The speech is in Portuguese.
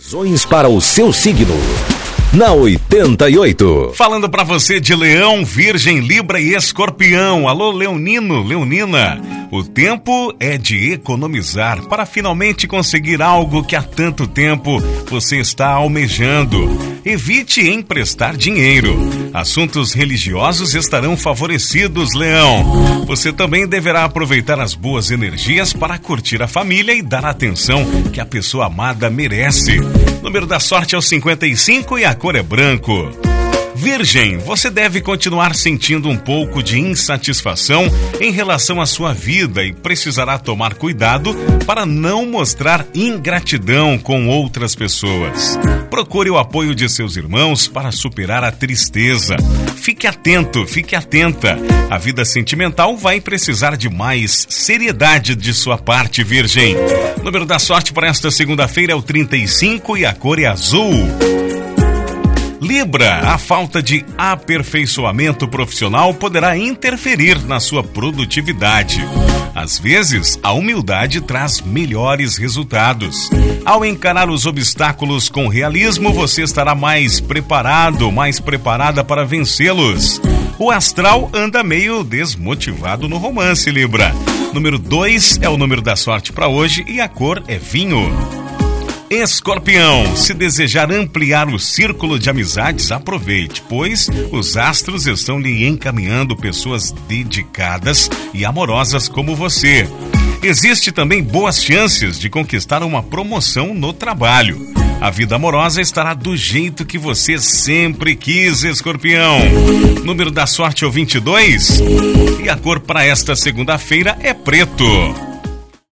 Previsões para o seu signo na 88. Falando para você de Leão, Virgem, Libra e Escorpião. Alô, Leonino, Leonina. O tempo é de economizar para finalmente conseguir algo que há tanto tempo você está almejando. Evite emprestar dinheiro. Assuntos religiosos estarão favorecidos, Leão. Você também deverá aproveitar as boas energias para curtir a família e dar a atenção que a pessoa amada merece. Número da sorte é o 55 e a cor é branco. Virgem, você deve continuar sentindo um pouco de insatisfação em relação à sua vida e precisará tomar cuidado para não mostrar ingratidão com outras pessoas. Procure o apoio de seus irmãos para superar a tristeza. Fique atento, fique atenta. A vida sentimental vai precisar de mais seriedade de sua parte, Virgem. O número da sorte para esta segunda-feira é o 35 e a cor é azul. Libra, a falta de aperfeiçoamento profissional poderá interferir na sua produtividade. Às vezes, a humildade traz melhores resultados. Ao encarar os obstáculos com realismo, você estará mais preparado, mais preparada para vencê-los. O astral anda meio desmotivado no romance, Libra. Número 2 é o número da sorte para hoje e a cor é vinho. Escorpião, se desejar ampliar o círculo de amizades, aproveite, pois os astros estão lhe encaminhando pessoas dedicadas e amorosas como você. Existe também boas chances de conquistar uma promoção no trabalho. A vida amorosa estará do jeito que você sempre quis, escorpião. Número da sorte é o 22 e a cor para esta segunda-feira é preto.